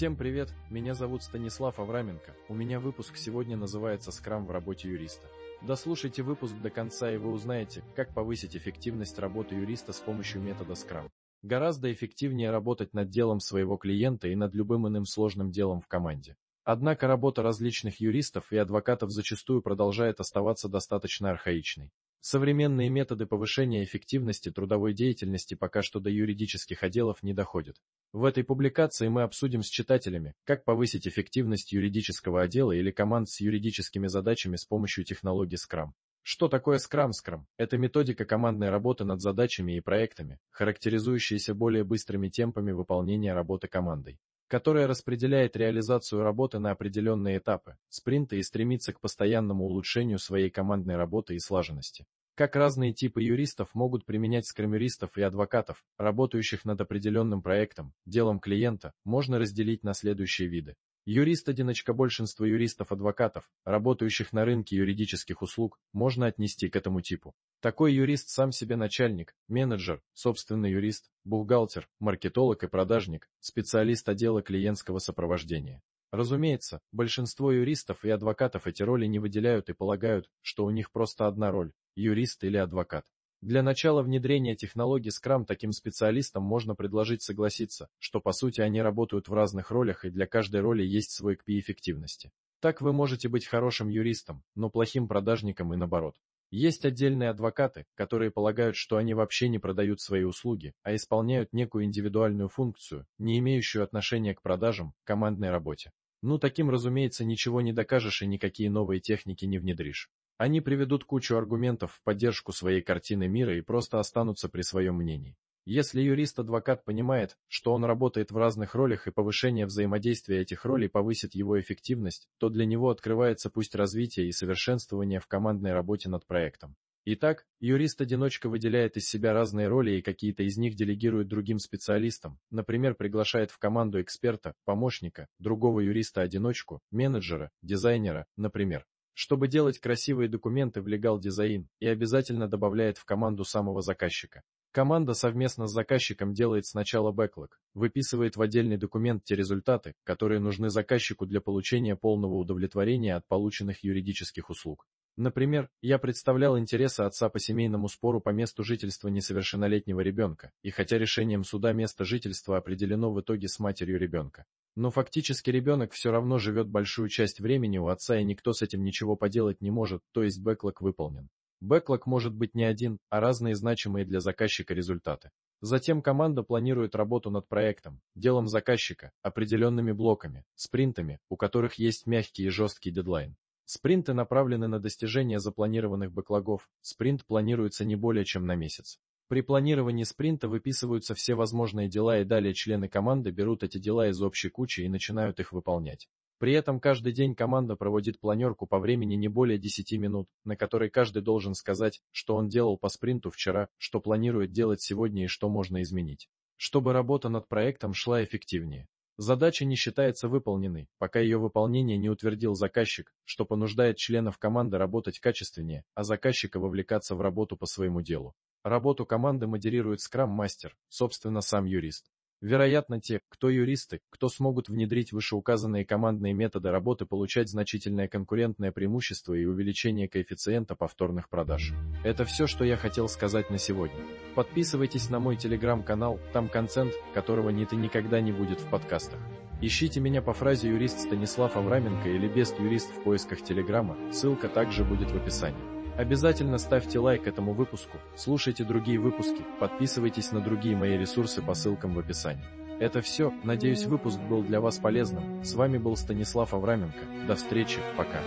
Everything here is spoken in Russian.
Всем привет, меня зовут Станислав Авраменко. У меня выпуск сегодня называется «Скрам в работе юриста». Дослушайте выпуск до конца и вы узнаете, как повысить эффективность работы юриста с помощью метода Scrum. Гораздо эффективнее работать над делом своего клиента и над любым иным сложным делом в команде. Однако работа различных юристов и адвокатов зачастую продолжает оставаться достаточно архаичной. Современные методы повышения эффективности трудовой деятельности пока что до юридических отделов не доходят. В этой публикации мы обсудим с читателями, как повысить эффективность юридического отдела или команд с юридическими задачами с помощью технологии Scrum. Что такое Scrum Scrum? Это методика командной работы над задачами и проектами, характеризующаяся более быстрыми темпами выполнения работы командой, которая распределяет реализацию работы на определенные этапы, спринты и стремится к постоянному улучшению своей командной работы и слаженности. Как разные типы юристов могут применять скромюристов и адвокатов, работающих над определенным проектом, делом клиента, можно разделить на следующие виды. Юрист-одиночка большинство юристов-адвокатов, работающих на рынке юридических услуг, можно отнести к этому типу. Такой юрист сам себе начальник, менеджер, собственный юрист, бухгалтер, маркетолог и продажник, специалист отдела клиентского сопровождения. Разумеется, большинство юристов и адвокатов эти роли не выделяют и полагают, что у них просто одна роль юрист или адвокат. Для начала внедрения технологий Scrum таким специалистам можно предложить согласиться, что по сути они работают в разных ролях и для каждой роли есть свой KPI эффективности. Так вы можете быть хорошим юристом, но плохим продажником и наоборот. Есть отдельные адвокаты, которые полагают, что они вообще не продают свои услуги, а исполняют некую индивидуальную функцию, не имеющую отношения к продажам, командной работе. Ну таким, разумеется, ничего не докажешь и никакие новые техники не внедришь. Они приведут кучу аргументов в поддержку своей картины мира и просто останутся при своем мнении. Если юрист-адвокат понимает, что он работает в разных ролях и повышение взаимодействия этих ролей повысит его эффективность, то для него открывается пусть развитие и совершенствование в командной работе над проектом. Итак, юрист-одиночка выделяет из себя разные роли и какие-то из них делегирует другим специалистам, например, приглашает в команду эксперта, помощника, другого юриста-одиночку, менеджера, дизайнера, например чтобы делать красивые документы в Legal Design и обязательно добавляет в команду самого заказчика. Команда совместно с заказчиком делает сначала бэклог, выписывает в отдельный документ те результаты, которые нужны заказчику для получения полного удовлетворения от полученных юридических услуг. Например, я представлял интересы отца по семейному спору по месту жительства несовершеннолетнего ребенка, и хотя решением суда место жительства определено в итоге с матерью ребенка, но фактически ребенок все равно живет большую часть времени у отца и никто с этим ничего поделать не может, то есть бэклог выполнен. Бэклог может быть не один, а разные значимые для заказчика результаты. Затем команда планирует работу над проектом, делом заказчика, определенными блоками, спринтами, у которых есть мягкий и жесткий дедлайн. Спринты направлены на достижение запланированных бэклогов, спринт планируется не более чем на месяц. При планировании спринта выписываются все возможные дела и далее члены команды берут эти дела из общей кучи и начинают их выполнять. При этом каждый день команда проводит планерку по времени не более 10 минут, на которой каждый должен сказать, что он делал по спринту вчера, что планирует делать сегодня и что можно изменить. Чтобы работа над проектом шла эффективнее. Задача не считается выполненной, пока ее выполнение не утвердил заказчик, что понуждает членов команды работать качественнее, а заказчика вовлекаться в работу по своему делу. Работу команды модерирует скрам-мастер, собственно сам юрист. Вероятно, те, кто юристы, кто смогут внедрить вышеуказанные командные методы работы, получать значительное конкурентное преимущество и увеличение коэффициента повторных продаж. Это все, что я хотел сказать на сегодня. Подписывайтесь на мой телеграм-канал, там контент, которого нет и никогда не будет в подкастах. Ищите меня по фразе юрист Станислав Авраменко или бест юрист в поисках телеграма, ссылка также будет в описании. Обязательно ставьте лайк этому выпуску, слушайте другие выпуски, подписывайтесь на другие мои ресурсы по ссылкам в описании. Это все, надеюсь выпуск был для вас полезным. С вами был Станислав Авраменко. До встречи, пока.